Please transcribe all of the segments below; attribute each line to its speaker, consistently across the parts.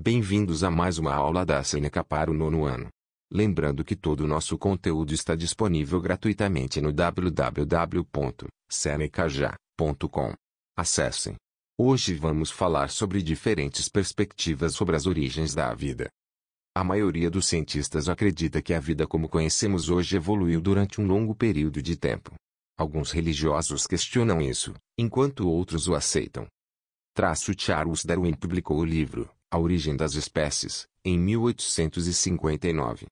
Speaker 1: Bem-vindos a mais uma aula da Seneca para o nono ano. Lembrando que todo o nosso conteúdo está disponível gratuitamente no www.senecaja.com. Acessem. Hoje vamos falar sobre diferentes perspectivas sobre as origens da vida. A maioria dos cientistas acredita que a vida como conhecemos hoje evoluiu durante um longo período de tempo. Alguns religiosos questionam isso, enquanto outros o aceitam. Traço Charles Darwin publicou o livro A Origem das Espécies, em 1859.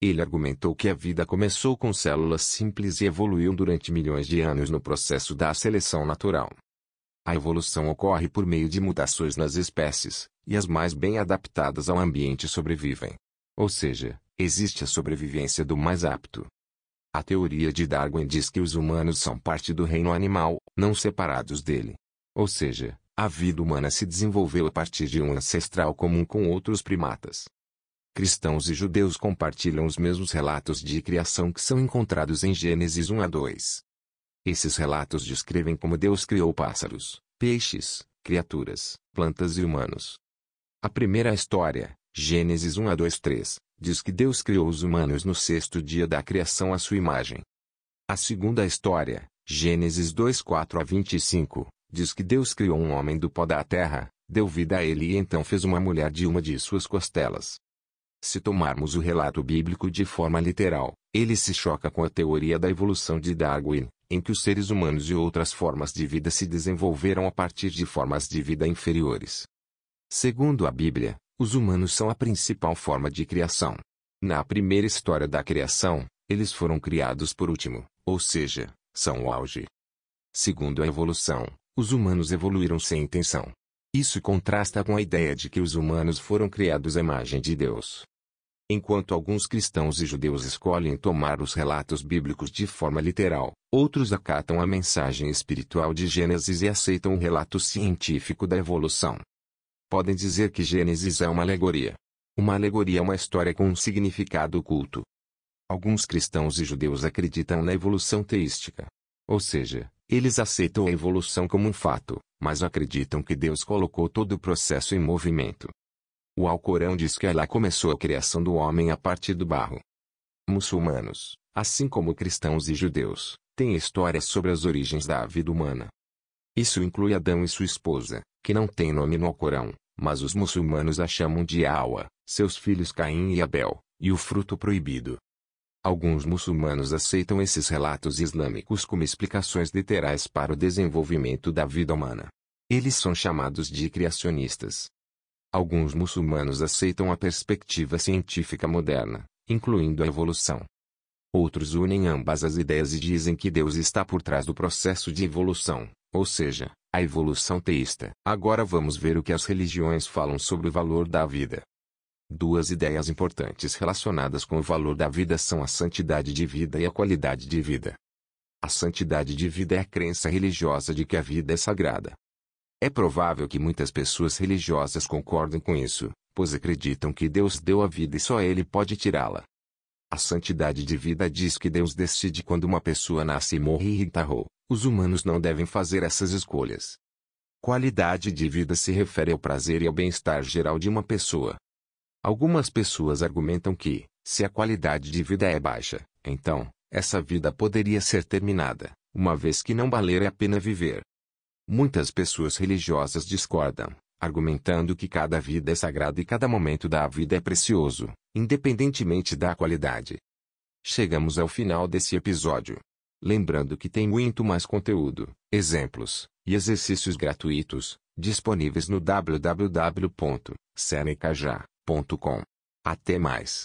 Speaker 1: Ele argumentou que a vida começou com células simples e evoluiu durante milhões de anos no processo da seleção natural. A evolução ocorre por meio de mutações nas espécies, e as mais bem adaptadas ao ambiente sobrevivem. Ou seja, existe a sobrevivência do mais apto. A teoria de Darwin diz que os humanos são parte do reino animal, não separados dele. Ou seja, a vida humana se desenvolveu a partir de um ancestral comum com outros primatas. Cristãos e judeus compartilham os mesmos relatos de criação que são encontrados em Gênesis 1 a 2. Esses relatos descrevem como Deus criou pássaros, peixes, criaturas, plantas e humanos. A primeira história, Gênesis 1 a 2 3, diz que Deus criou os humanos no sexto dia da criação à sua imagem. A segunda história, Gênesis 2 4 a 25, diz que Deus criou um homem do pó da terra, deu vida a ele e então fez uma mulher de uma de suas costelas. Se tomarmos o relato bíblico de forma literal, ele se choca com a teoria da evolução de Darwin, em que os seres humanos e outras formas de vida se desenvolveram a partir de formas de vida inferiores. Segundo a Bíblia, os humanos são a principal forma de criação. Na primeira história da criação, eles foram criados por último, ou seja, são o auge. Segundo a evolução, os humanos evoluíram sem intenção. Isso contrasta com a ideia de que os humanos foram criados à imagem de Deus. Enquanto alguns cristãos e judeus escolhem tomar os relatos bíblicos de forma literal, outros acatam a mensagem espiritual de Gênesis e aceitam o relato científico da evolução. Podem dizer que Gênesis é uma alegoria. Uma alegoria é uma história com um significado oculto. Alguns cristãos e judeus acreditam na evolução teística. Ou seja, eles aceitam a evolução como um fato, mas acreditam que Deus colocou todo o processo em movimento. O Alcorão diz que Allah começou a criação do homem a partir do barro. Muçulmanos, assim como cristãos e judeus, têm histórias sobre as origens da vida humana. Isso inclui Adão e sua esposa, que não tem nome no Alcorão, mas os muçulmanos a chamam de Awa, seus filhos Caim e Abel, e o fruto proibido. Alguns muçulmanos aceitam esses relatos islâmicos como explicações literais para o desenvolvimento da vida humana. Eles são chamados de criacionistas. Alguns muçulmanos aceitam a perspectiva científica moderna, incluindo a evolução. Outros unem ambas as ideias e dizem que Deus está por trás do processo de evolução, ou seja, a evolução teísta. Agora vamos ver o que as religiões falam sobre o valor da vida. Duas ideias importantes relacionadas com o valor da vida são a santidade de vida e a qualidade de vida. A santidade de vida é a crença religiosa de que a vida é sagrada. É provável que muitas pessoas religiosas concordem com isso, pois acreditam que Deus deu a vida e só Ele pode tirá-la. A santidade de vida diz que Deus decide quando uma pessoa nasce e morre e enterrou. Os humanos não devem fazer essas escolhas. Qualidade de vida se refere ao prazer e ao bem-estar geral de uma pessoa. Algumas pessoas argumentam que, se a qualidade de vida é baixa, então, essa vida poderia ser terminada, uma vez que não valer a pena viver. Muitas pessoas religiosas discordam, argumentando que cada vida é sagrada e cada momento da vida é precioso, independentemente da qualidade. Chegamos ao final desse episódio. Lembrando que tem muito mais conteúdo, exemplos e exercícios gratuitos disponíveis no www.senecaja.com. Até mais.